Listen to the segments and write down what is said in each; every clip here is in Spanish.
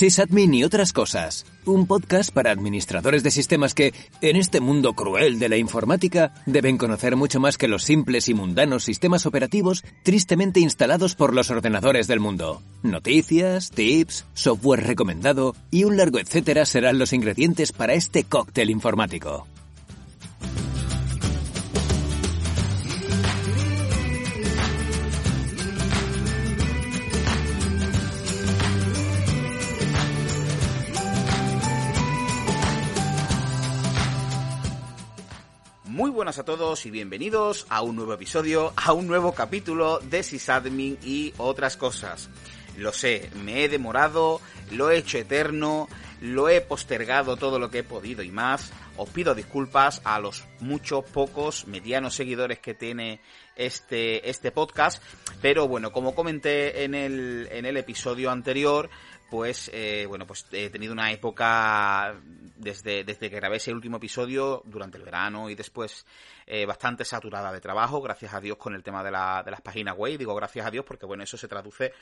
Sysadmin y otras cosas. Un podcast para administradores de sistemas que, en este mundo cruel de la informática, deben conocer mucho más que los simples y mundanos sistemas operativos tristemente instalados por los ordenadores del mundo. Noticias, tips, software recomendado y un largo etcétera serán los ingredientes para este cóctel informático. Buenas a todos y bienvenidos a un nuevo episodio, a un nuevo capítulo de Sysadmin y otras cosas. Lo sé, me he demorado, lo he hecho eterno, lo he postergado todo lo que he podido y más. Os pido disculpas a los muchos, pocos, medianos seguidores que tiene este, este podcast. Pero bueno, como comenté en el, en el episodio anterior, pues eh, bueno, pues he tenido una época desde, desde que grabé ese último episodio durante el verano y después eh, bastante saturada de trabajo, gracias a Dios con el tema de, la, de las páginas web, digo gracias a Dios porque bueno, eso se traduce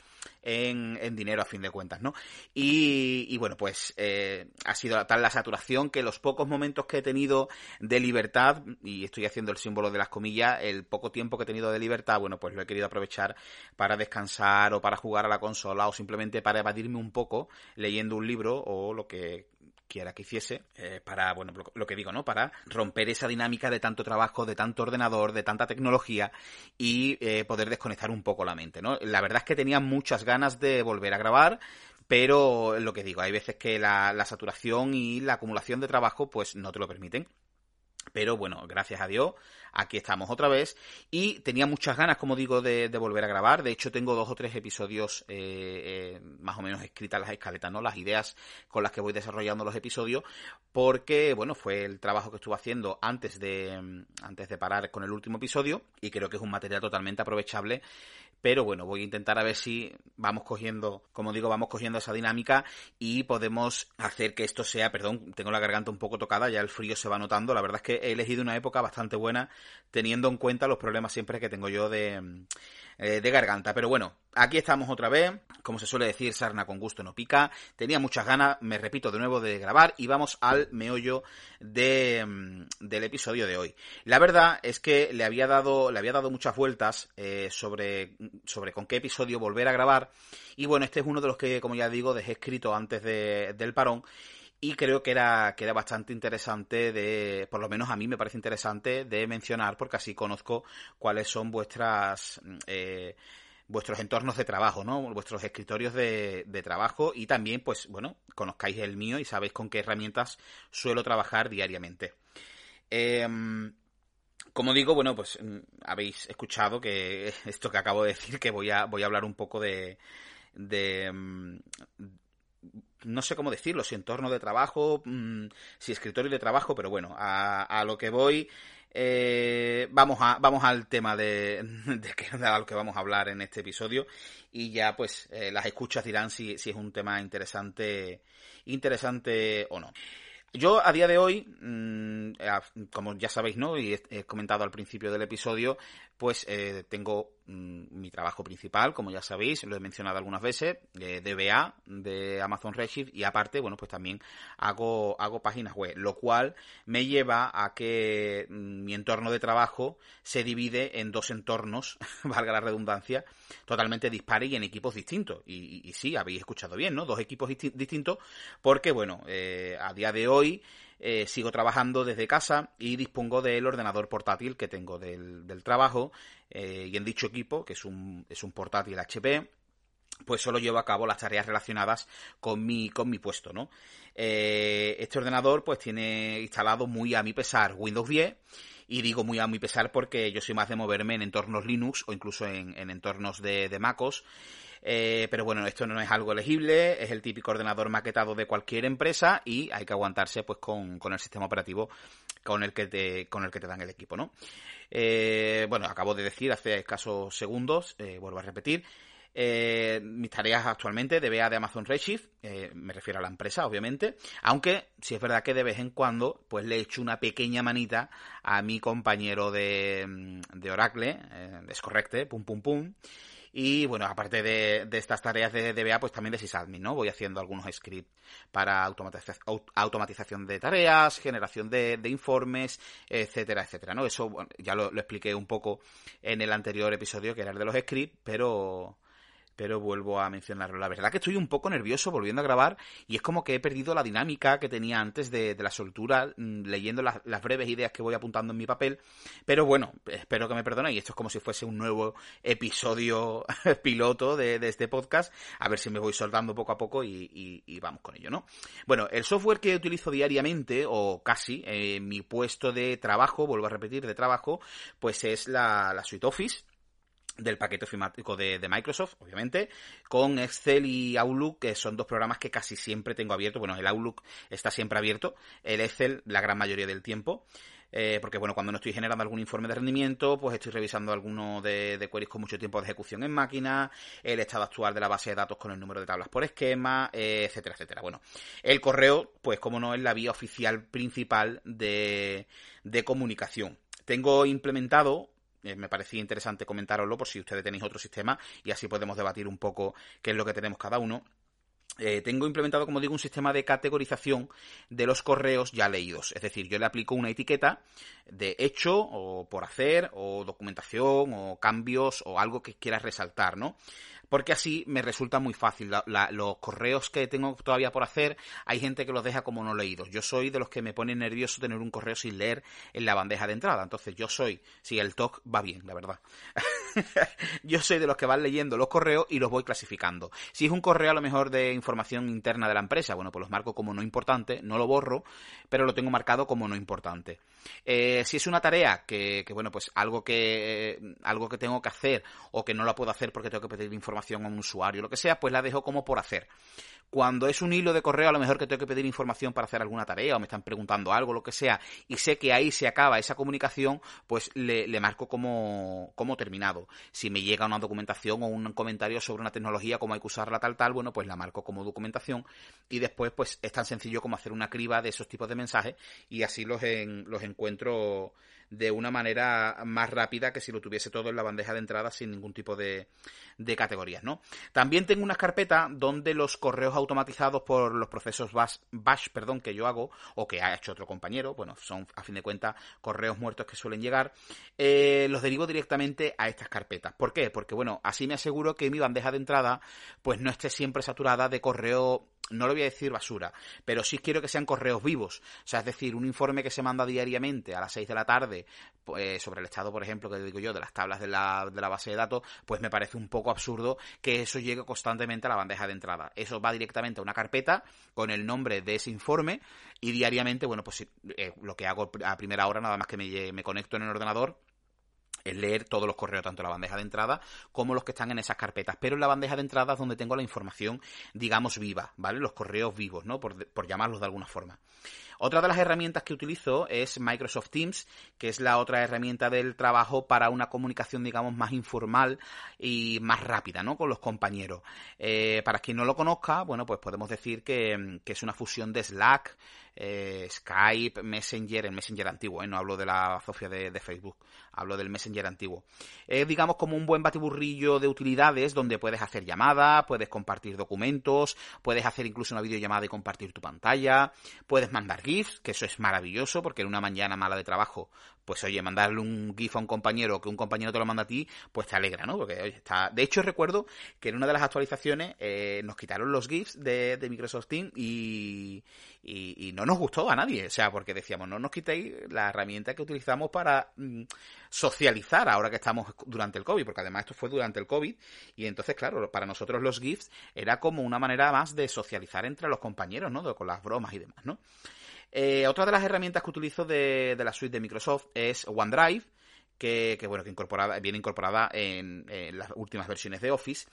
en, en dinero a fin de cuentas, ¿no? Y, y bueno, pues eh, ha sido tal la saturación que los pocos momentos que he tenido de libertad, y estoy haciendo el símbolo de las comillas, el poco tiempo que he tenido de libertad, bueno, pues lo he querido aprovechar para descansar o para jugar a la consola o simplemente para evadirme un poco leyendo un libro o lo que quiera que hiciese, eh, para, bueno, lo, que digo, ¿no? Para romper esa dinámica de tanto trabajo, de tanto ordenador, de tanta tecnología y eh, poder desconectar un poco la mente, ¿no? La verdad es que tenía muchas ganas de volver a grabar, pero lo que digo, hay veces que la, la saturación y la acumulación de trabajo pues no te lo permiten. Pero bueno, gracias a Dios, aquí estamos otra vez. Y tenía muchas ganas, como digo, de, volver a grabar. De hecho, tengo dos o tres episodios eh, eh, más o menos escritas las escaletas, ¿no? Las ideas con las que voy desarrollando los episodios. Porque, bueno, fue el trabajo que estuve haciendo antes de, antes de parar con el último episodio. Y creo que es un material totalmente aprovechable pero bueno, voy a intentar a ver si vamos cogiendo, como digo, vamos cogiendo esa dinámica y podemos hacer que esto sea, perdón, tengo la garganta un poco tocada, ya el frío se va notando, la verdad es que he elegido una época bastante buena teniendo en cuenta los problemas siempre que tengo yo de, eh, de garganta. Pero bueno, aquí estamos otra vez. Como se suele decir, sarna con gusto no pica. Tenía muchas ganas, me repito de nuevo, de grabar y vamos al meollo mm, del episodio de hoy. La verdad es que le había dado, le había dado muchas vueltas eh, sobre, sobre con qué episodio volver a grabar. Y bueno, este es uno de los que, como ya digo, dejé escrito antes de, del parón y creo que era, que era bastante interesante de, por lo menos a mí me parece interesante de mencionar porque así conozco cuáles son vuestras, eh, vuestros entornos de trabajo, ¿no? Vuestros escritorios de, de, trabajo y también, pues, bueno, conozcáis el mío y sabéis con qué herramientas suelo trabajar diariamente. Eh, como digo, bueno, pues habéis escuchado que esto que acabo de decir, que voy a, voy a hablar un poco de, de, no sé cómo decirlo, si entorno de trabajo, mmm, si escritorio de trabajo, pero bueno, a lo que voy, eh, vamos, a, vamos al tema de, de, que, de lo que vamos a hablar en este episodio y ya pues eh, las escuchas dirán si, si es un tema interesante, interesante o no. Yo a día de hoy, mmm, como ya sabéis, ¿no? Y he comentado al principio del episodio, pues eh, tengo mm, mi trabajo principal, como ya sabéis, lo he mencionado algunas veces, de DBA de Amazon Redshift y aparte, bueno, pues también hago, hago páginas web, lo cual me lleva a que mm, mi entorno de trabajo se divide en dos entornos, valga la redundancia, totalmente dispares y en equipos distintos. Y, sí, habéis escuchado bien, ¿no? Dos equipos distintos porque, bueno, eh, a día de hoy eh, sigo trabajando desde casa y dispongo del ordenador portátil que tengo del, trabajo eh, y en dicho equipo, que es un, es un portátil HP, pues solo llevo a cabo las tareas relacionadas con mi, con mi puesto, ¿no? Eh, este ordenador pues tiene instalado muy a mi pesar Windows 10 y digo muy a mi pesar porque yo soy más de moverme en entornos Linux o incluso en, entornos de, de MacOS eh, pero bueno, esto no es algo elegible, es el típico ordenador maquetado de cualquier empresa y hay que aguantarse pues con, el sistema operativo con el que te, con el que te dan el equipo, ¿no? Eh, bueno, acabo de decir hace escasos segundos, eh, vuelvo a repetir, mis tareas actualmente de BA de Amazon Redshift, me refiero a la empresa, obviamente, aunque si es verdad que de vez en cuando, pues le echo una pequeña manita a mi compañero de, de Oracle, de Scorrecte, pum pum pum, y bueno, aparte de, estas tareas de DBA, pues también de sysadmin, ¿no? Voy haciendo algunos scripts para automatización de tareas, generación de, informes, etcétera, etcétera, ¿no? Eso ya lo, lo, expliqué un poco en el anterior episodio, que era el de los scripts, pero pero vuelvo a mencionarlo. La verdad que estoy un poco nervioso volviendo a grabar y es como que he perdido la dinámica que tenía antes de, la soltura, mm, leyendo las, breves ideas que voy apuntando en mi papel. Pero bueno, espero que me perdonéis. Esto es como si fuese un nuevo episodio piloto de, este podcast. A ver si me voy soltando poco a poco y, vamos con ello, ¿no? Bueno, el software que utilizo diariamente, o casi, en mi puesto de trabajo, vuelvo a repetir, de trabajo, pues es la, la Suite Office del paquete ofimático de, Microsoft, obviamente, con Excel y Outlook, que son dos programas que casi siempre tengo abierto. Bueno, el Outlook está siempre abierto, el Excel la gran mayoría del tiempo. Eh, porque bueno, cuando no estoy generando algún informe de rendimiento, pues estoy revisando alguno de, de, queries con mucho tiempo de ejecución en máquina, el estado actual de la base de datos con el número de tablas por esquema, eh, etcétera, etcétera. Bueno, el correo, pues como no es la vía oficial principal de, de comunicación. Tengo implementado eh, me parecía interesante comentároslo por si ustedes tenéis otro sistema y así podemos debatir un poco qué es lo que tenemos cada uno. Eh, tengo implementado, como digo, un sistema de categorización de los correos ya leídos. Es decir, yo le aplico una etiqueta de hecho o por hacer o documentación o cambios o algo que quiera resaltar, ¿no? Porque así me resulta muy fácil. los correos que tengo todavía por hacer, hay gente que los deja como no leídos. Yo soy de los que me pone nervioso tener un correo sin leer en la bandeja de entrada. Entonces yo soy, si el talk va bien, la verdad. yo soy de los que van leyendo los correos y los voy clasificando. Si es un correo a lo mejor de información interna de la empresa, bueno, pues los marco como no importante, no lo borro, pero lo tengo marcado como no importante. Eh, si es una tarea que, bueno, pues algo que, eh, algo que tengo que hacer o que no la puedo hacer porque tengo que pedir información a un usuario, lo que sea, pues la dejo como por hacer. Cuando es un hilo de correo, a lo mejor que tengo que pedir información para hacer alguna tarea o me están preguntando algo, lo que sea, y sé que ahí se acaba esa comunicación, pues le, marco como, como terminado. Si me llega una documentación o un comentario sobre una tecnología, cómo hay que usarla tal, tal, bueno, pues la marco como documentación y después pues es tan sencillo como hacer una criba de esos tipos de mensajes y así los, los encuentro de una manera más rápida que si lo tuviese todo en la bandeja de entrada sin ningún tipo de, de categorías, ¿no? También tengo una carpeta donde los correos automatizados por los procesos bash, perdón, que yo hago o que ha hecho otro compañero, bueno, son a fin de cuentas correos muertos que suelen llegar, eh, los derivo directamente a estas carpetas. ¿Por qué? Porque, bueno, así me aseguro que mi bandeja de entrada pues no esté siempre saturada de correo no lo voy a decir basura, pero sí quiero que sean correos vivos. O sea, es decir, un informe que se manda diariamente a las 6 de la tarde pues, sobre el estado, por ejemplo, que digo yo, de las tablas de la, de la base de datos, pues me parece un poco absurdo que eso llegue constantemente a la bandeja de entrada. Eso va directamente a una carpeta con el nombre de ese informe y diariamente, bueno, pues eh, lo que hago a primera hora, nada más que me, me conecto en el ordenador, es leer todos los correos, tanto la bandeja de entrada como los que están en esas carpetas. Pero en la bandeja de entrada es donde tengo la información, digamos, viva, ¿vale? Los correos vivos, ¿no? Por, por llamarlos de alguna forma. Otra de las herramientas que utilizo es Microsoft Teams, que es la otra herramienta del trabajo para una comunicación, digamos, más informal y más rápida, ¿no? Con los compañeros. Eh, para quien no lo conozca, bueno, pues podemos decir que, que es una fusión de Slack, eh, Skype, Messenger, el Messenger antiguo, ¿eh? no hablo de la Sofía de, Facebook, hablo del Messenger antiguo. Es, digamos, como un buen batiburrillo de utilidades donde puedes hacer llamadas, puedes compartir documentos, puedes hacer incluso una videollamada y compartir tu pantalla, puedes mandar GIFs, que eso es maravilloso porque en una mañana mala de trabajo pues oye, mandarle un GIF a un compañero que un compañero te lo manda a ti, pues te alegra, ¿no? Porque oye, está. De hecho, recuerdo que en una de las actualizaciones eh, nos quitaron los GIFs de, de Microsoft Teams y, y, no nos gustó a nadie. O sea, porque decíamos, no nos quitéis la herramienta que utilizamos para mm, socializar ahora que estamos durante el COVID, porque además esto fue durante el COVID. Y entonces, claro, para nosotros los GIFs era como una manera más de socializar entre los compañeros, ¿no? Con las bromas y demás, ¿no? Eh, otra de las herramientas que utilizo de, la suite de Microsoft es OneDrive, que, bueno, que incorporada, viene incorporada en, en, las últimas versiones de Office.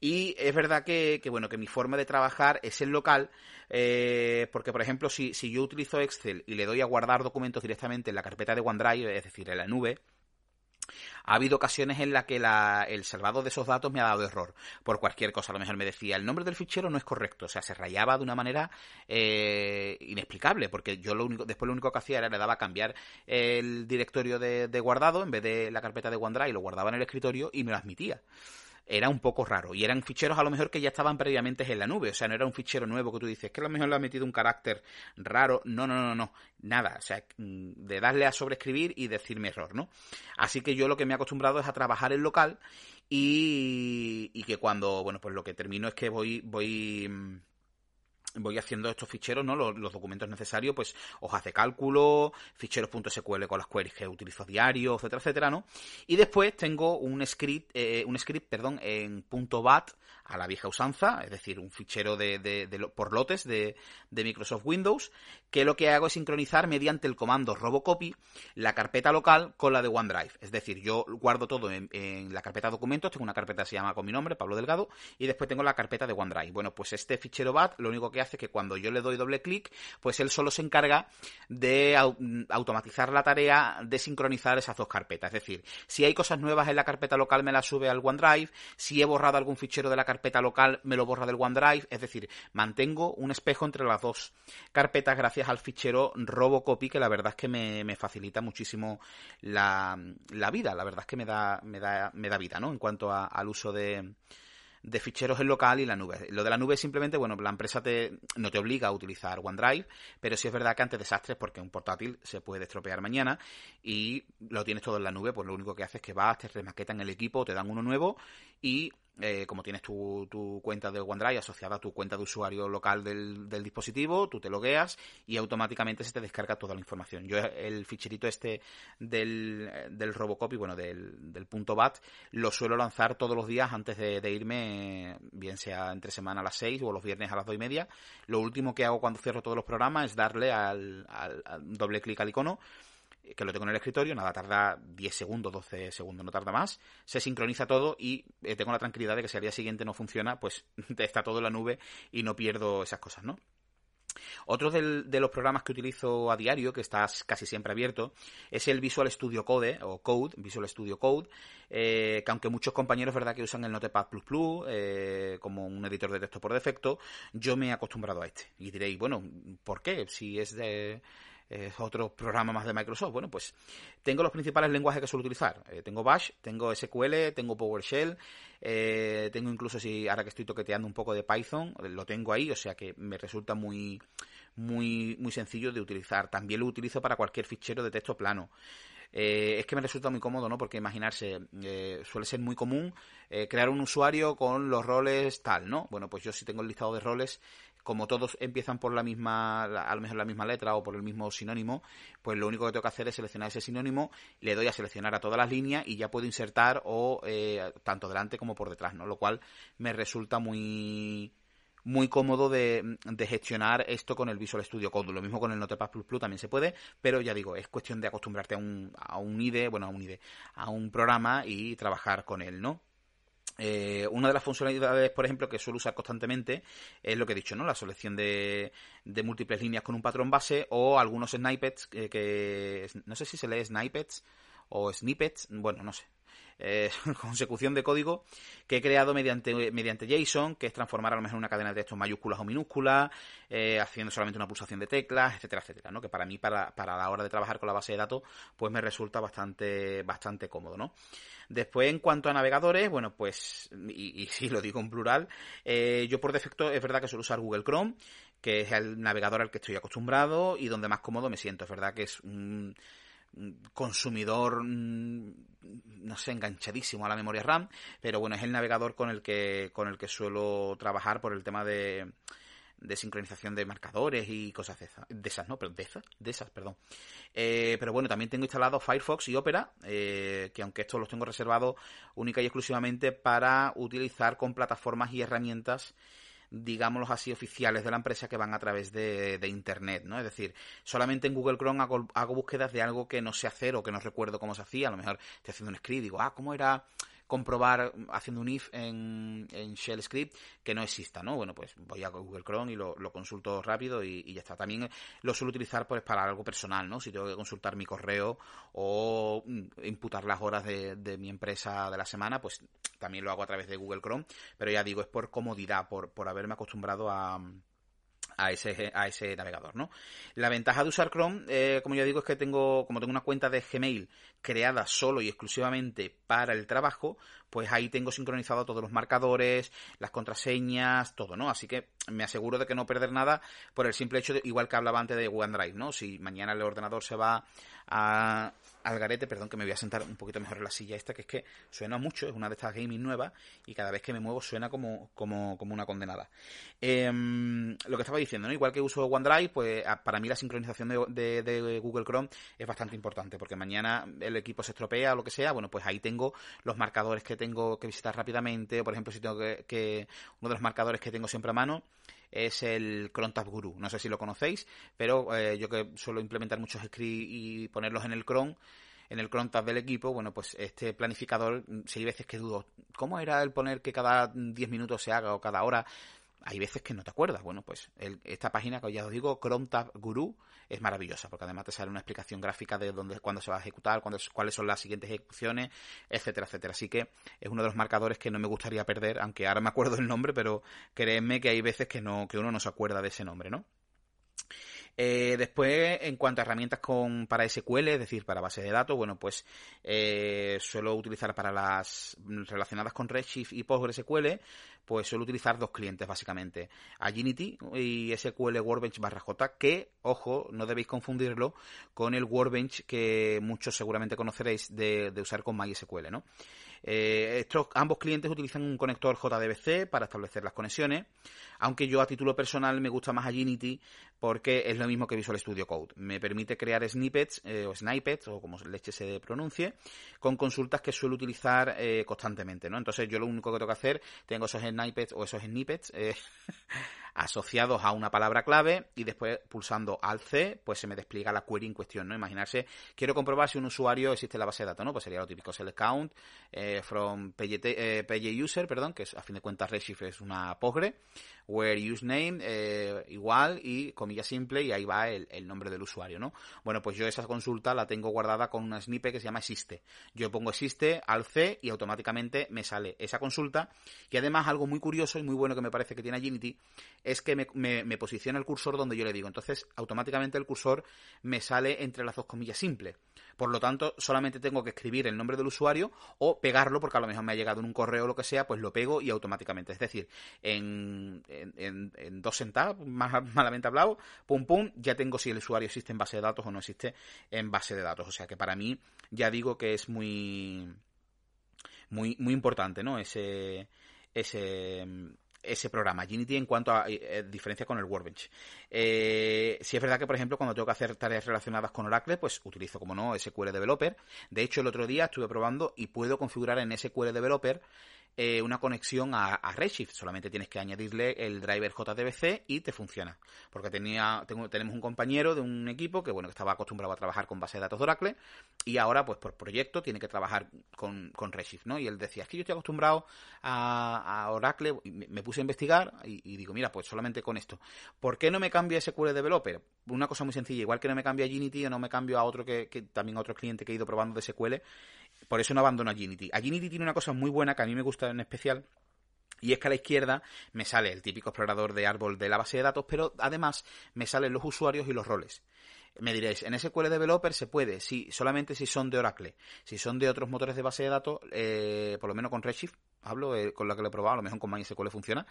Y es verdad que, bueno, que mi forma de trabajar es el local, eh, porque por ejemplo, si, si yo utilizo Excel y le doy a guardar documentos directamente en la carpeta de OneDrive, es decir, en la nube, ha habido ocasiones en las que la, el salvado de esos datos me ha dado error por cualquier cosa. A lo mejor me decía el nombre del fichero no es correcto, o sea, se rayaba de una manera eh, inexplicable, porque yo lo único, después lo único que hacía era le daba a cambiar el directorio de, de guardado en vez de la carpeta de OneDrive, lo guardaba en el escritorio y me lo admitía era un poco raro. Y eran ficheros a lo mejor que ya estaban previamente en la nube. O sea, no era un fichero nuevo que tú dices, que a lo mejor le ha metido un carácter raro. No, no, no, no. Nada. O sea, mm, de darle a sobreescribir y decirme error, ¿no? Así que yo lo que me he acostumbrado es a trabajar en local y, y que cuando, bueno, pues lo que termino es que voy, voy mm, voy haciendo estos ficheros, ¿no? Los, documentos necesarios, pues hojas de cálculo, ficheros.sql con las queries que utilizo diario, etcétera, etcétera, ¿no? Y después tengo un script, eh, un script, perdón, en .bat a la vieja usanza, es decir, un fichero de, por lotes de, Microsoft Windows, que lo que hago es sincronizar mediante el comando robocopy la carpeta local con la de OneDrive. Es decir, yo guardo todo en, en la carpeta documentos, tengo una carpeta que se llama con mi nombre, Pablo Delgado, y después tengo la carpeta de OneDrive. Bueno, pues este fichero BAT lo único que hace es que cuando yo le doy doble clic, pues él solo se encarga de automatizar la tarea de sincronizar esas dos carpetas. Es decir, si hay cosas nuevas en la carpeta local me las sube al OneDrive, si he borrado algún fichero de la carpeta local me lo borra del OneDrive, es decir, mantengo un espejo entre las dos carpetas gracias al fichero Robocopy que la verdad es que me, facilita muchísimo la, vida, la verdad es que me da, me da, me da vida, ¿no? En cuanto al uso de, de ficheros en local y la nube. Lo de la nube simplemente, bueno, la empresa te, no te obliga a utilizar OneDrive, pero sí es verdad que ante desastres, porque un portátil se puede estropear mañana y lo tienes todo en la nube, pues lo único que haces es que vas, te remaquetan el equipo, te dan uno nuevo y eh, como tienes tu, tu, cuenta de OneDrive asociada a tu cuenta de usuario local del, del, dispositivo, tú te logueas y automáticamente se te descarga toda la información. Yo el ficherito este del, del Robocopy, bueno, del, del punto .bat, lo suelo lanzar todos los días antes de, irme, bien sea entre semana a las 6 o los viernes a las 2 y media. Lo último que hago cuando cierro todos los programas es darle al, al doble clic al icono que lo tengo en el escritorio, nada, tarda 10 segundos, 12 segundos, no tarda más, se sincroniza todo y eh, tengo la tranquilidad de que si al día siguiente no funciona, pues está todo en la nube y no pierdo esas cosas, ¿no? Otro de los programas que utilizo a diario, que está casi siempre abierto, es el Visual Studio Code o Code, Visual Studio Code, eh, que aunque muchos compañeros, verdad, que usan el Notepad++ eh, como un editor de texto por defecto, yo me he acostumbrado a este. Y diréis, bueno, ¿por qué? Si es de es otro programa más de Microsoft. Bueno, pues tengo los principales lenguajes que suelo utilizar. Eh, tengo Bash, tengo SQL, tengo PowerShell, eh, tengo incluso si ahora que estoy toqueteando un poco de Python, lo tengo ahí, o sea que me resulta muy muy muy sencillo de utilizar. También lo utilizo para cualquier fichero de texto plano. Eh, es que me resulta muy cómodo, ¿no? Porque imaginarse, eh, suele ser muy común eh, crear un usuario con los roles tal, ¿no? Bueno, pues yo sí tengo el listado de roles como todos empiezan por la misma, a lo mejor la misma letra o por el mismo sinónimo, pues lo único que tengo que hacer es seleccionar ese sinónimo, le doy a seleccionar a todas las líneas y ya puedo insertar o eh, tanto delante como por detrás, ¿no? Lo cual me resulta muy muy cómodo de, gestionar esto con el Visual Studio Code. Lo mismo con el Notepad++ también se puede, pero ya digo, es cuestión de acostumbrarte a un, a un IDE, bueno, a un IDE, a un programa y trabajar con él, ¿no? Eh, una de las funcionalidades, por ejemplo, que suelo usar constantemente es lo que he dicho, ¿no? La selección de, múltiples líneas con un patrón base o algunos snippets que, que, no sé si se lee snippets o snippets, bueno, no sé. Eh, consecución de código que he creado mediante, mediante JSON, que es transformar a lo mejor una cadena de texto mayúsculas o minúsculas, eh, haciendo solamente una pulsación de teclas, etcétera, etcétera, ¿no? Que para mí, para, para la hora de trabajar con la base de datos, pues me resulta bastante, bastante cómodo, ¿no? Después, en cuanto a navegadores, bueno, pues, y, sí lo digo en plural, eh, yo por defecto es verdad que suelo usar Google Chrome, que es el navegador al que estoy acostumbrado y donde más cómodo me siento. Es verdad que es un consumidor, mm, no sé, enganchadísimo a la memoria RAM, pero bueno, es el navegador con el que, con el que suelo trabajar por el tema de, de sincronización de marcadores y cosas de esas, de esas no, pero de esas, de esas, perdón. Eh, pero bueno, también tengo instalado Firefox y Opera, eh, que aunque estos los tengo reservados única y exclusivamente para utilizar con plataformas y herramientas digámoslo así, oficiales de la empresa que van a través de, Internet, ¿no? Es decir, solamente en Google Chrome hago, hago, búsquedas de algo que no sé hacer o que no recuerdo cómo se hacía. A lo mejor estoy haciendo un script y digo, ah, ¿cómo era comprobar haciendo un if en, Shell Script que no exista, ¿no? Bueno, pues voy a Google Chrome y lo, consulto rápido y, ya está. También lo suelo utilizar pues para algo personal, ¿no? Si tengo que consultar mi correo o mm, imputar las horas de, de mi empresa de la semana, pues también lo hago a través de Google Chrome, pero ya digo, es por comodidad, por, por haberme acostumbrado a, a ese, a ese navegador, ¿no? La ventaja de usar Chrome, eh, como ya digo, es que tengo, como tengo una cuenta de Gmail creada solo y exclusivamente para el trabajo, pues ahí tengo sincronizado todos los marcadores, las contraseñas, todo, ¿no? Así que me aseguro de que no perder nada por el simple hecho de, igual que hablaba antes de OneDrive, ¿no? Si mañana el ordenador se va a, al garete, perdón, que me voy a sentar un poquito mejor en la silla esta, que es que suena mucho, es una de estas gaming nuevas, y cada vez que me muevo suena como, como, como una condenada. Em, lo que estaba diciendo, ¿no? Igual que uso OneDrive, pues para mí la sincronización de, de, Google Chrome es bastante importante, porque mañana el equipo se estropea o lo que sea, bueno, pues ahí tengo los marcadores que tengo que visitar rápidamente, o por ejemplo, si tengo que, que uno de los marcadores que tengo siempre a mano, es el Chrome Tab Guru. No sé si lo conocéis, pero eh, yo que suelo implementar muchos scripts y ponerlos en el Chrome, en el Chrome Tab del equipo, bueno, pues este planificador, si hay veces que dudo, ¿cómo era el poner que cada 10 minutos se haga o cada hora? Hay veces que no te acuerdas. Bueno, pues esta página que ya os digo, Chrome Tab Guru, es maravillosa, porque además te sale una explicación gráfica de dónde, cuándo se va a ejecutar, cuándo, cuáles son las siguientes ejecuciones, etcétera, etcétera. Así que es uno de los marcadores que no me gustaría perder, aunque ahora me acuerdo el nombre, pero créeme que hay veces que no, que uno no se acuerda de ese nombre, ¿no? Eh, después, en cuanto a herramientas con, para SQL, es decir, para base de datos, bueno, pues eh, suelo utilizar para las relacionadas con Redshift y PostgreSQL, pues suelo utilizar dos clientes básicamente, Agility y SQL Workbench barra J, que, ojo, no debéis confundirlo con el Workbench que muchos seguramente conoceréis de, de usar con MySQL, ¿no? Eh, estos, ambos clientes utilizan un conector JDBC para establecer las conexiones, aunque yo a título personal me gusta más Agility porque es lo mismo que Visual Studio Code. Me permite crear snippets eh, o snippets o como leche se pronuncie con consultas que suelo utilizar eh, constantemente, ¿no? Entonces yo lo único que tengo que hacer, tengo esos snippets o esos snippets asociados a una palabra clave y después pulsando al C, pues se me despliega la query en cuestión, ¿no? Imaginarse, quiero comprobar si un usuario existe en la base de datos, ¿no? Pues sería lo típico, select count eh, from PGT, eh, user, perdón, que es, a fin de cuentas Redshift es una Postgre, where username eh, igual y comilla simple y ahí va el, nombre del usuario, ¿no? Bueno, pues yo esa consulta la tengo guardada con una snippet que se llama existe. Yo pongo existe al C y automáticamente me sale esa consulta y además algo muy curioso y muy bueno que me parece que tiene Unity es que me, posiciona el cursor donde yo le digo. Entonces, automáticamente el cursor me sale entre las dos comillas simples. Por lo tanto, solamente tengo que escribir el nombre del usuario o pegarlo, porque a lo mejor me ha llegado en un correo o lo que sea, pues lo pego y automáticamente. Es decir, en, en, dos centavos, más malamente hablado, pum pum, ya tengo si el usuario existe en base de datos o no existe en base de datos. O sea que para mí, ya digo que es muy muy, muy importante, ¿no? Ese, ese, ese programa, Unity en cuanto a eh, diferencia con el Workbench. Eh, si es verdad que, por ejemplo, cuando tengo que hacer tareas relacionadas con Oracle, pues utilizo, como no, SQL Developer. De hecho, el otro día estuve probando y puedo configurar en SQL Developer eh, una conexión a, Redshift. Solamente tienes que añadirle el driver JDBC y te funciona. Porque tenía, tenemos un compañero de un equipo que, bueno, que estaba acostumbrado a trabajar con base de datos de Oracle y ahora, pues por proyecto, tiene que trabajar con, con Redshift, ¿no? Y él decía, es que yo estoy acostumbrado a, Oracle, y me, puse a investigar y, digo, mira, pues solamente con esto. ¿Por qué no me cambio a SQL Developer? Una cosa muy sencilla, igual que no me cambio a Unity o no me cambio a otro que, que también a otro cliente que he ido probando de SQL, por eso no abandono a Unity. A Unity tiene una cosa muy buena que a mí me gusta en especial, y es que a la izquierda me sale el típico explorador de árbol de la base de datos, pero además me salen los usuarios y los roles. Me diréis, en SQL Developer se puede, sí, solamente si son de Oracle. Si son de otros motores de base de datos, eh, por lo menos con Redshift, hablo eh, con la que lo he probado, a lo mejor con MySQL funciona,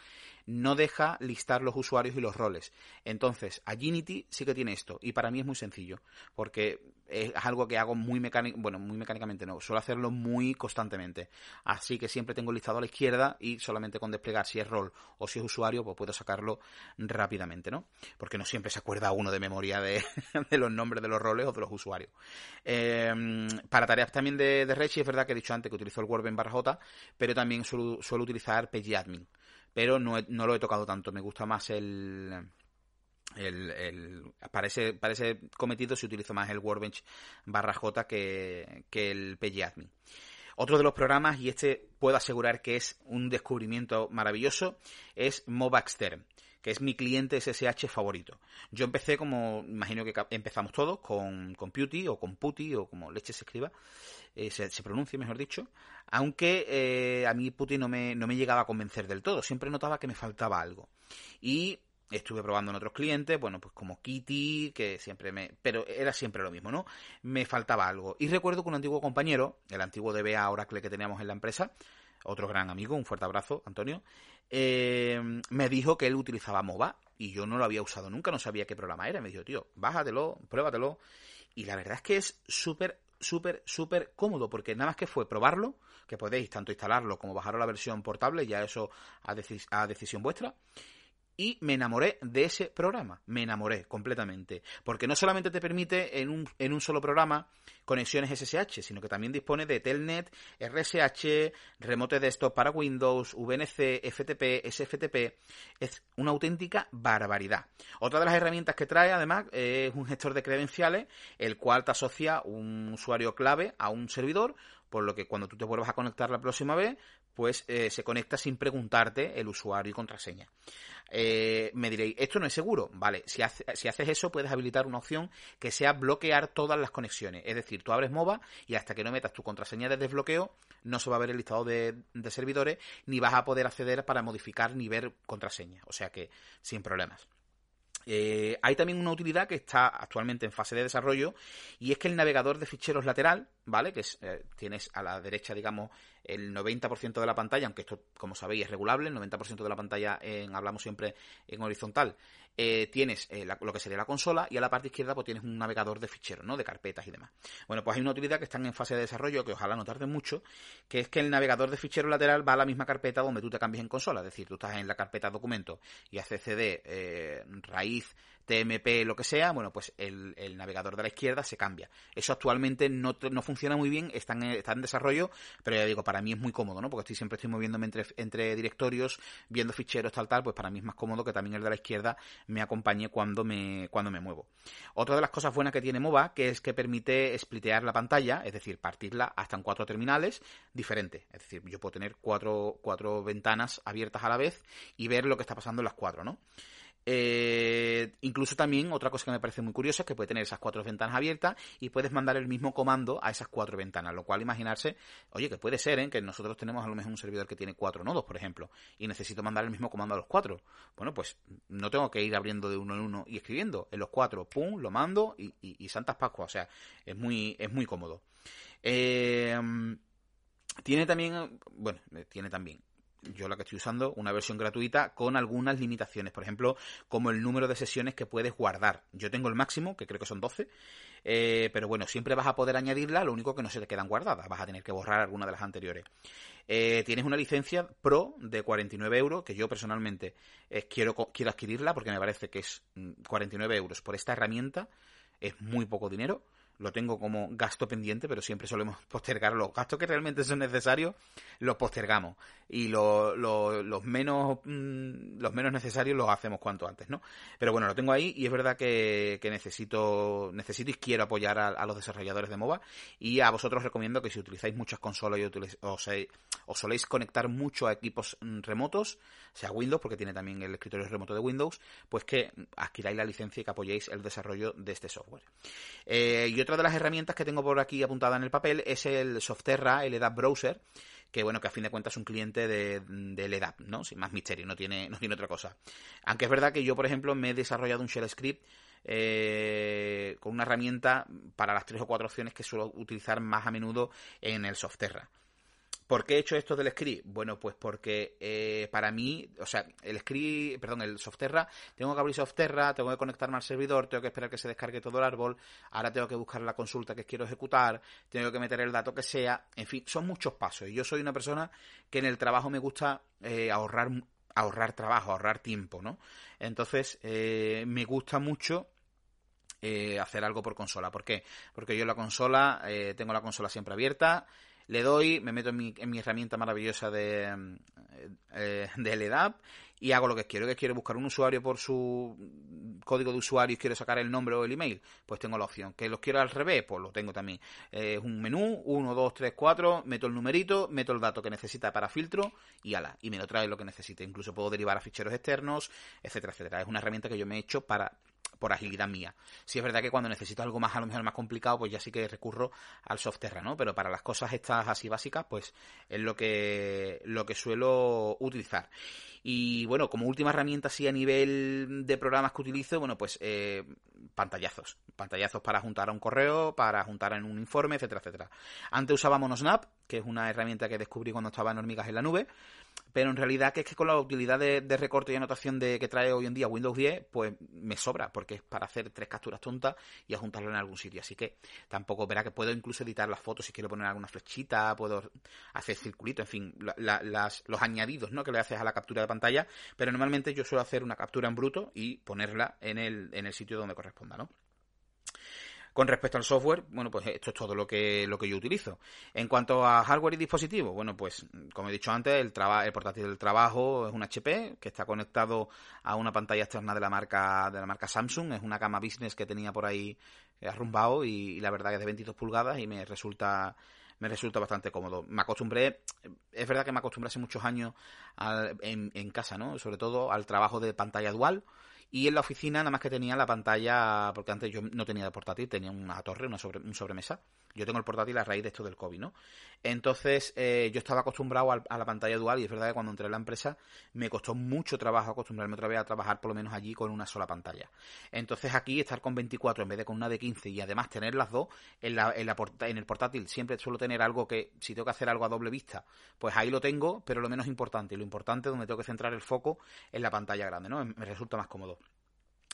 no deja listar los usuarios y los roles. Entonces, Agility sí que tiene esto, y para mí es muy sencillo, porque es algo que hago muy mecánico, bueno, muy mecánicamente no, suelo hacerlo muy constantemente. Así que siempre tengo listado a la izquierda y solamente con desplegar si es rol o si es usuario, pues puedo sacarlo rápidamente, ¿no? Porque no siempre se acuerda uno de memoria de, los nombres de los roles o de los usuarios. Em, para tareas también de, de Redshift, es verdad que he dicho antes que utilizo el Workbench barra J, pero también suelo, utilizar PGAdmin. Pero no, no lo he tocado tanto, me gusta más el, el, el, para, ese, cometido se utiliza más el Workbench barra J que, que el PGAdmin. Otro de los programas, y este puedo asegurar que es un descubrimiento maravilloso, es Mobaxter, que es mi cliente SSH favorito. Yo empecé como, imagino que empezamos todos, con, con Putty o con Putty o como leche se escriba, eh, se, se, pronuncie mejor dicho, aunque eh, a mí Putty no me, no me llegaba a convencer del todo, siempre notaba que me faltaba algo. Y estuve probando en otros clientes, bueno, pues como Kitty, que siempre me... pero era siempre lo mismo, ¿no? Me faltaba algo. Y recuerdo que un antiguo compañero, el antiguo DBA Oracle que teníamos en la empresa, otro gran amigo, un fuerte abrazo, Antonio, eh, me dijo que él utilizaba MOBA y yo no lo había usado nunca, no sabía qué programa era. Me dijo, tío, bájatelo, pruébatelo. Y la verdad es que es súper, súper, súper cómodo porque nada más que fue probarlo, que podéis tanto instalarlo como bajarlo la versión portable, ya eso a, a decisión vuestra y me enamoré de ese programa. Me enamoré completamente. Porque no solamente te permite en un, en un solo programa conexiones SSH, sino que también dispone de Telnet, RSH, Remote Desktop para Windows, VNC, FTP, SFTP. Es una auténtica barbaridad. Otra de las herramientas que trae, además, es un gestor de credenciales, el cual te asocia un usuario clave a un servidor, por lo que cuando tú te vuelvas a conectar la próxima vez, pues eh, se conecta sin preguntarte el usuario y contraseña. Eh, me diréis, esto no es seguro. Vale, si, si, haces eso puedes habilitar una opción que sea bloquear todas las conexiones. Es decir, tú abres MOBA y hasta que no metas tu contraseña de desbloqueo no se va a ver el listado de, de servidores ni vas a poder acceder para modificar ni ver contraseña. O sea que sin problemas. Eh, hay también una utilidad que está actualmente en fase de desarrollo y es que el navegador de ficheros lateral, ¿vale? Que es, eh, tienes a la derecha, digamos, el 90% de la pantalla, aunque esto, como sabéis, es regulable, el 90% de la pantalla, hablamos siempre en horizontal, eh, tienes eh, lo que sería la consola y a la parte izquierda pues tienes un navegador de ficheros, ¿no? De carpetas y demás. Bueno, pues hay una utilidad que están en fase de desarrollo que ojalá no tarde mucho, que es que el navegador de ficheros lateral va a la misma carpeta donde tú te cambies en consola, es decir, tú estás en la carpeta documento y haces cd, eh, raíz, TMP, lo que sea, bueno, pues el, navegador de la izquierda se cambia. Eso actualmente no, no funciona muy bien, está en, está en desarrollo, pero ya digo, para mí es muy cómodo, ¿no? Porque estoy, siempre estoy moviéndome entre, entre directorios, viendo ficheros, tal, tal, pues para mí es más cómodo que también el de la izquierda me acompañe cuando me, cuando me muevo. Otra de las cosas buenas que tiene MOVA, que es que permite splitear la pantalla, es decir, partirla hasta en cuatro terminales diferentes. Es decir, yo puedo tener cuatro, cuatro ventanas abiertas a la vez y ver lo que está pasando en las cuatro, ¿no? Eh, incluso también otra cosa que me parece muy curiosa es que puede tener esas cuatro ventanas abiertas y puedes mandar el mismo comando a esas cuatro ventanas, lo cual imaginarse, oye, que puede ser, ¿eh? que nosotros tenemos a lo mejor un servidor que tiene cuatro nodos, por ejemplo, y necesito mandar el mismo comando a los cuatro. Bueno, pues no tengo que ir abriendo de uno en uno y escribiendo. En los cuatro, pum, lo mando y, y, Santas Pascuas, o sea, es muy, es muy cómodo. Eh, tiene también, bueno, tiene también yo la que estoy usando, una versión gratuita con algunas limitaciones. Por ejemplo, como el número de sesiones que puedes guardar. Yo tengo el máximo, que creo que son 12, eh, pero bueno, siempre vas a poder añadirla, lo único que no se te quedan guardadas. Vas a tener que borrar alguna de las anteriores. Eh, tienes una licencia Pro de 49 euros, que yo personalmente eh, quiero, quiero adquirirla porque me parece que es 49 mm, euros por esta herramienta. Es muy poco dinero lo tengo como gasto pendiente, pero siempre solemos postergar los gastos que realmente son necesarios, los postergamos. Y los menos mm, los menos necesarios los hacemos cuanto antes, ¿no? Pero bueno, lo tengo ahí y es verdad que, necesito, necesito y quiero apoyar a, los desarrolladores de MOBA. Y a vosotros recomiendo que si utilizáis muchas consolas y os, os soléis conectar mucho a equipos mm, remotos, sea Windows, porque tiene también el escritorio remoto de Windows, pues que adquiráis la licencia y que apoyéis el desarrollo de este software. Eh, y otra de las herramientas que tengo por aquí apuntada en el papel es el Softerra, el EDAP Browser, que bueno, que a fin de cuentas es un cliente de, de LEDAP, ¿no? Sin más misterio, no tiene, no tiene otra cosa. Aunque es verdad que yo, por ejemplo, me he desarrollado un shell script eh, con una herramienta para las tres o cuatro opciones que suelo utilizar más a menudo en el Softerra. ¿Por qué he hecho esto del script? Bueno, pues porque eh, para mí, o sea, el script, perdón, el Softerra, tengo que abrir Softerra, tengo que conectarme al servidor, tengo que esperar que se descargue todo el árbol, ahora tengo que buscar la consulta que quiero ejecutar, tengo que meter el dato que sea, en fin, son muchos pasos. Y yo soy una persona que en el trabajo me gusta eh, ahorrar ahorrar trabajo, ahorrar tiempo, ¿no? Entonces, eh, me gusta mucho hacer algo por consola. ¿Por qué? Porque yo la consola, tengo la consola siempre abierta, le doy, me meto en mi, en mi herramienta maravillosa de, eh, de LEDAP y hago lo que quiero. Que quiero buscar un usuario por su código de usuario y quiero sacar el nombre o el email, pues tengo la opción. Que los quiero al revés, pues lo tengo también. Es un menú, 1, 2, 3, 4, meto el numerito, meto el dato que necesita para filtro y ala, y me lo trae lo que necesite. Incluso puedo derivar a ficheros externos, etcétera, etcétera. Es una herramienta que yo me he hecho para por agilidad mía. Si es verdad que cuando necesito algo más, a lo mejor más complicado, pues ya sí que recurro al Softerra, ¿no? Pero para las cosas estas así básicas, pues es lo que, lo que suelo utilizar. Y bueno, como última herramienta así a nivel de programas que utilizo, bueno, pues eh, pantallazos. Pantallazos para juntar a un correo, para juntar en un informe, etcétera, etcétera. Antes usaba Monosnap, que es una herramienta que descubrí cuando estaba en Hormigas en la Nube pero en realidad que es que con la utilidad de, recorte y anotación de que trae hoy en día Windows 10, pues me sobra, porque es para hacer tres capturas tontas y juntarlo en algún sitio. Así que tampoco verá que puedo incluso editar las fotos si quiero poner alguna flechita, puedo hacer circulito, en fin, las, los añadidos ¿no? que le haces a la captura de pantalla, pero normalmente yo suelo hacer una captura en bruto y ponerla en el, en el sitio donde corresponda, ¿no? Con respecto al software, bueno, pues esto es todo lo que, lo que yo utilizo. En cuanto a hardware y dispositivos, bueno, pues como he dicho antes, el, el portátil del trabajo es un HP que está conectado a una pantalla externa de la marca, de la marca Samsung. Es una cama business que tenía por ahí arrumbado y, la verdad que es de 22 pulgadas y me resulta me resulta bastante cómodo. Me acostumbré, es verdad que me acostumbré hace muchos años en, en, casa, ¿no? Sobre todo al trabajo de pantalla dual, y en la oficina nada más que tenía la pantalla, porque antes yo no tenía portátil, tenía una torre, una sobre, un sobremesa. Yo tengo el portátil a raíz de esto del COVID, ¿no? Entonces yo estaba acostumbrado a, la pantalla dual y es verdad que cuando entré en la empresa me costó mucho trabajo acostumbrarme otra vez a trabajar por lo menos allí con una sola pantalla. Entonces aquí estar con 24 en vez de con una de 15 y además tener las dos en, la, en, la en el portátil siempre suelo tener algo que si tengo que hacer algo a doble vista, pues ahí lo tengo, pero lo menos importante y lo importante donde tengo que centrar el foco en la pantalla grande, ¿no? Me resulta más cómodo.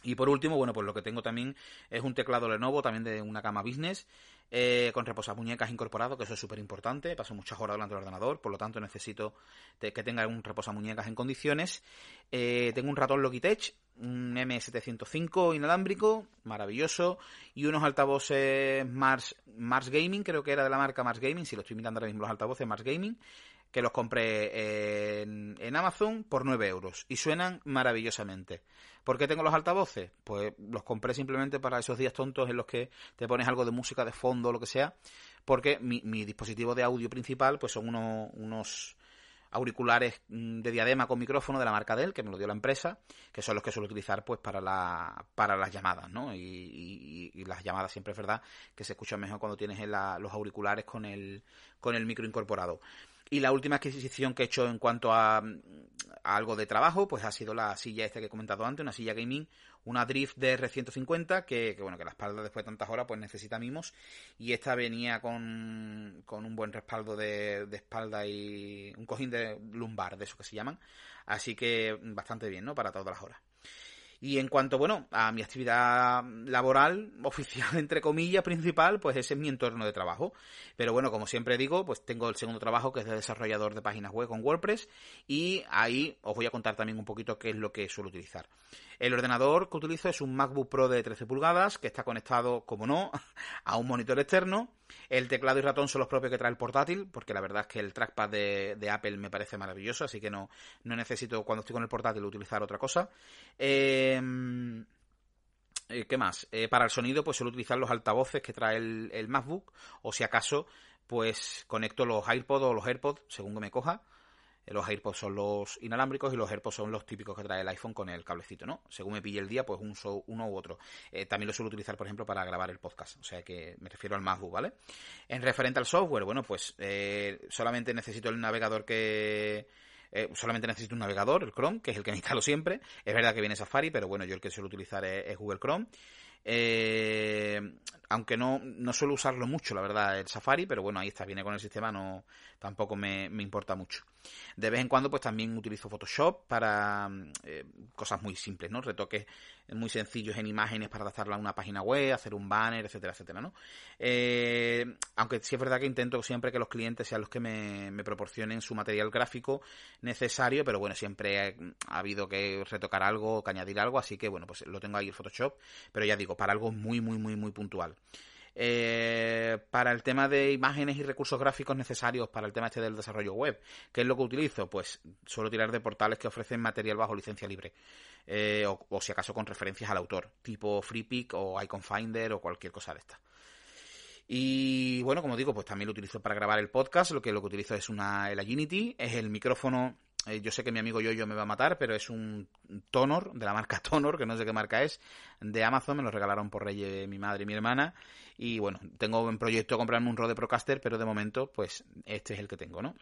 Y por último, bueno, pues lo que tengo también es un teclado Lenovo, también de una cama business, eh, con reposamuñecas incorporado, que eso es súper importante. Paso muchas horas delante del ordenador, por lo tanto necesito que tenga un reposamuñecas en condiciones. Eh, tengo un ratón Logitech, un M705 inalámbrico, maravilloso, y unos altavoces Mars, Mars Gaming, creo que era de la marca Mars Gaming, si lo estoy mirando ahora mismo los altavoces Mars Gaming, que los compré en, Amazon por 9 euros y suenan maravillosamente. ¿Por qué tengo los altavoces? Pues los compré simplemente para esos días tontos en los que te pones algo de música de fondo o lo que sea, porque mi, dispositivo de audio principal pues son unos auriculares mm, de diadema con micrófono de la marca Dell, que me lo dio la empresa, que son los que suelo utilizar pues para la para las llamadas, ¿no? Y, las llamadas siempre es verdad que se escuchan mejor cuando tienes los auriculares con el con el micro incorporado. Y la última adquisición que he hecho en cuanto a, algo de trabajo, pues ha sido la silla esta que he comentado antes, una silla gaming, una Drift DR150, que, que bueno, que la espalda después de tantas horas pues necesita mimos. Y esta venía con, con un buen respaldo de, de espalda y un cojín de lumbar, de eso que se llaman. Así que bastante bien, ¿no? Para todas las horas. Y en cuanto, bueno, a mi actividad laboral, oficial, entre comillas, principal, pues ese es mi entorno de trabajo. Pero bueno, como siempre digo, pues tengo el segundo trabajo que es de desarrollador de páginas web con WordPress y ahí os voy a contar también un poquito qué es lo que suelo utilizar. El ordenador que utilizo es un MacBook Pro de 13 pulgadas que está conectado, como no, a un monitor externo. El teclado y ratón son los propios que trae el portátil, porque la verdad es que el trackpad de, Apple me parece maravilloso, así que no, no necesito cuando estoy con el portátil utilizar otra cosa. Em, eh, ¿Qué más? Eh, para el sonido, pues suelo utilizar los altavoces que trae el, el, MacBook, o si acaso, pues conecto los AirPods o los AirPods, según que me coja, Los AirPods son los inalámbricos y los AirPods son los típicos que trae el iPhone con el cablecito, ¿no? Según me pille el día, pues un uno u otro. Eh, también lo suelo utilizar, por ejemplo, para grabar el podcast. O sea que me refiero al MacBook, ¿vale? En referente al software, bueno, pues eh, solamente necesito el navegador que... Eh, solamente necesito un navegador, el Chrome, que es el que me instalo siempre. Es verdad que viene Safari, pero bueno, yo el que suelo utilizar es Google Chrome. Eh, aunque no, no suelo usarlo mucho, la verdad, el Safari, pero bueno, ahí está, viene con el sistema, no tampoco me, me importa mucho. De vez en cuando, pues también utilizo Photoshop para eh, cosas muy simples, ¿no? Retoques muy sencillos en imágenes para adaptarla a una página web, hacer un banner, etcétera, etcétera, ¿no? Eh, aunque sí es verdad que intento siempre que los clientes sean los que me, me proporcionen su material gráfico necesario, pero bueno, siempre ha, habido que retocar algo, que añadir algo, así que bueno, pues lo tengo ahí en Photoshop, pero ya digo, para algo muy, muy, muy, muy puntual. Eh, para el tema de imágenes y recursos gráficos necesarios para el tema este del desarrollo web. ¿Qué es lo que utilizo? Pues suelo tirar de portales que ofrecen material bajo licencia libre. Eh, o, si acaso con referencias al autor, tipo FreePic o Icon Finder o cualquier cosa de esta. Y bueno, como digo, pues también lo utilizo para grabar el podcast. Lo que lo que utilizo es una el Unity, es el micrófono eh, yo sé que mi amigo Yoyo me va a matar, pero es un Tonor, de la marca Tonor, que no sé qué marca es, de Amazon, me lo regalaron por Reyes mi madre y mi hermana. Y bueno, tengo en proyecto comprarme un Rode Procaster, pero de momento, pues este es el que tengo, ¿no?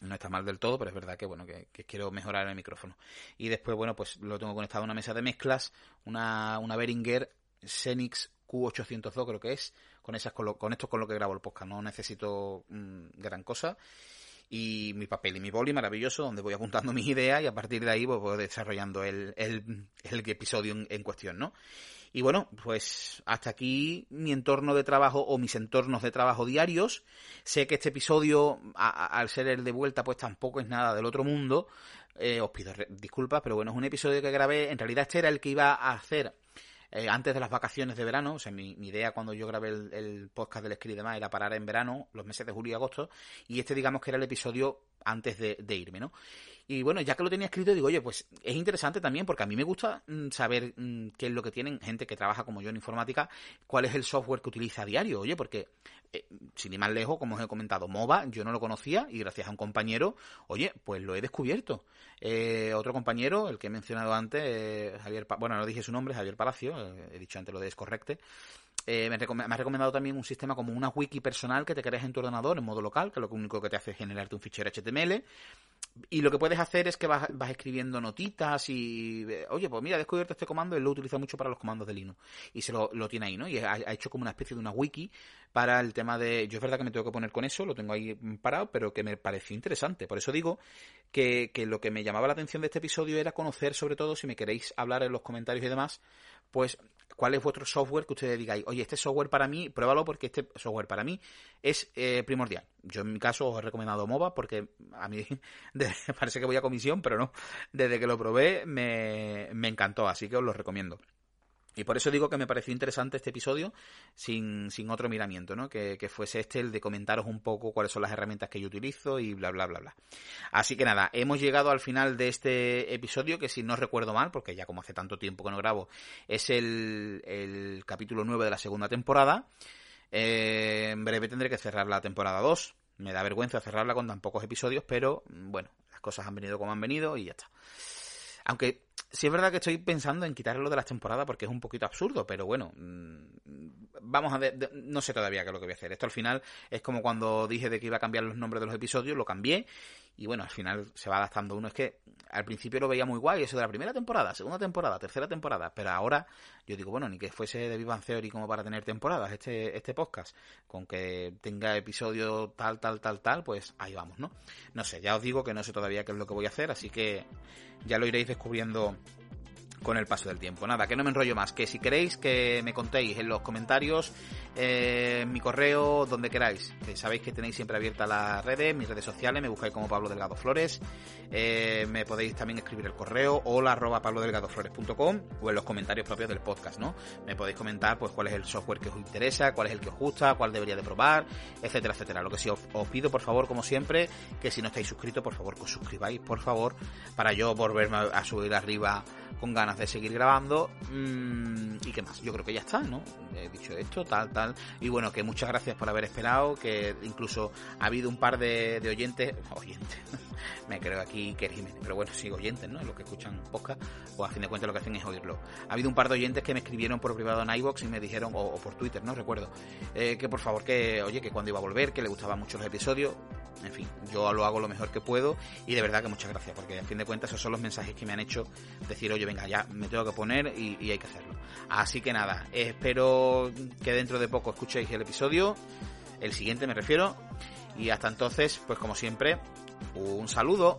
No está mal del todo, pero es verdad que bueno, que, quiero mejorar el micrófono. Y después, bueno, pues lo tengo conectado a una mesa de mezclas, una, una Behringer Xenix Q802 creo que es, con esas con, esto con lo que grabo el podcast, no necesito mm, gran cosa y mi papel y mi boli maravilloso donde voy apuntando mis ideas y a partir de ahí pues, voy desarrollando el, el, episodio en, cuestión, ¿no? Y bueno, pues hasta aquí mi entorno de trabajo o mis entornos de trabajo diarios. Sé que este episodio, al ser el de vuelta, pues tampoco es nada del otro mundo. Eh, os pido disculpas, pero bueno, es un episodio que grabé. En realidad este era el que iba a hacer eh, antes de las vacaciones de verano, o sea, mi, idea cuando yo grabé el, podcast del Screen y demás era parar en verano, los meses de julio y agosto, y este digamos que era el episodio antes de irme, ¿no? Y bueno, ya que lo tenía escrito, digo, oye, pues es interesante también porque a mí me gusta mm, saber mm, qué es lo que tienen gente que trabaja como yo en informática, cuál es el software que utiliza a diario, oye, porque eh, sin ir más lejos, como os he comentado, MOBA, yo no lo conocía y gracias a un compañero, oye, pues lo he descubierto. Eh, otro compañero, el que he mencionado antes, eh, Javier, bueno, no dije su nombre, Javier Palacio, he dicho antes lo de Descorrecte, me, me, ha recomendado también un sistema como una wiki personal que te creas en tu ordenador en modo local, que lo único que te hace es generarte un fichero HTML y lo que puedes hacer es que vas, vas escribiendo notitas y, oye, pues mira, he descubierto este comando, él lo utiliza mucho para los comandos de Linux. Y se lo, tiene ahí, ¿no? Y ha, hecho como una especie de una wiki para el tema de... Yo es verdad que me tengo que poner con eso, lo tengo ahí parado, pero que me pareció interesante. Por eso digo que, que lo que me llamaba la atención de este episodio era conocer, sobre todo, si me queréis hablar en los comentarios y demás, pues cuál es vuestro software que ustedes digáis, oye, este software para mí, pruébalo porque este software para mí es eh, primordial. Yo en mi caso os he recomendado MOBA porque a mí parece que voy a comisión, pero no, desde que lo probé me, me encantó, así que os lo recomiendo. Y por eso digo que me pareció interesante este episodio sin, sin otro miramiento, ¿no? Que, que, fuese este el de comentaros un poco cuáles son las herramientas que yo utilizo y bla, bla, bla, bla. Así que nada, hemos llegado al final de este episodio que si no recuerdo mal, porque ya como hace tanto tiempo que no grabo, es el, el capítulo 9 de la segunda temporada. Eh, en breve tendré que cerrar la temporada 2. Me da vergüenza cerrarla con tan pocos episodios, pero bueno, las cosas han venido como han venido y ya está. Aunque sí es verdad que estoy pensando en quitarlo de las temporadas porque es un poquito absurdo, pero bueno, mm, vamos a ver, no sé todavía qué es lo que voy a hacer. Esto al final es como cuando dije de que iba a cambiar los nombres de los episodios, lo cambié y bueno, al final se va adaptando uno. Es que al principio lo veía muy guay, eso de la primera temporada, segunda temporada, tercera temporada, pero ahora yo digo, bueno, ni que fuese de Vivan Theory como para tener temporadas este, este podcast, con que tenga episodio tal, tal, tal, tal, pues ahí vamos, ¿no? No sé, ya os digo que no sé todavía qué es lo que voy a hacer, así que ya lo iréis descubriendo con el paso del tiempo. Nada, que no me enrollo más, que si queréis que me contéis en los comentarios, eh, en mi correo, donde queráis. Que sabéis que tenéis siempre abierta las redes, mis redes sociales, me buscáis como Pablo Delgado Flores. Eh, me podéis también escribir el correo hola arroba pablodelgadoflores.com o en los comentarios propios del podcast, ¿no? Me podéis comentar pues cuál es el software que os interesa, cuál es el que os gusta, cuál debería de probar, etcétera, etcétera. Lo que sí os, pido, por favor, como siempre, que si no estáis suscritos, por favor, que os suscribáis, por favor, para yo volverme a subir arriba con ganas de seguir grabando. Mm, ¿Y qué más? Yo creo que ya está, ¿no? He dicho esto, tal, tal. Y bueno, que muchas gracias por haber esperado, que incluso ha habido un par de, oyentes, oyentes, me creo aquí que Jiménez, pero bueno, sí, oyentes, ¿no? Los que escuchan podcast, o a fin de cuentas lo que hacen es oírlo. Ha habido un par de oyentes que me escribieron por privado en iBox y me dijeron, o, por Twitter, no recuerdo, eh, que por favor, que, oye, que cuando iba a volver, que le gustaban mucho los episodios. En fin, yo lo hago lo mejor que puedo y de verdad que muchas gracias, porque a fin de cuentas esos son los mensajes que me han hecho decir, oye, venga, ya me tengo que poner y, y hay que hacerlo. Así que nada, espero que dentro de poco escuchéis el episodio, el siguiente me refiero, y hasta entonces, pues como siempre, un saludo.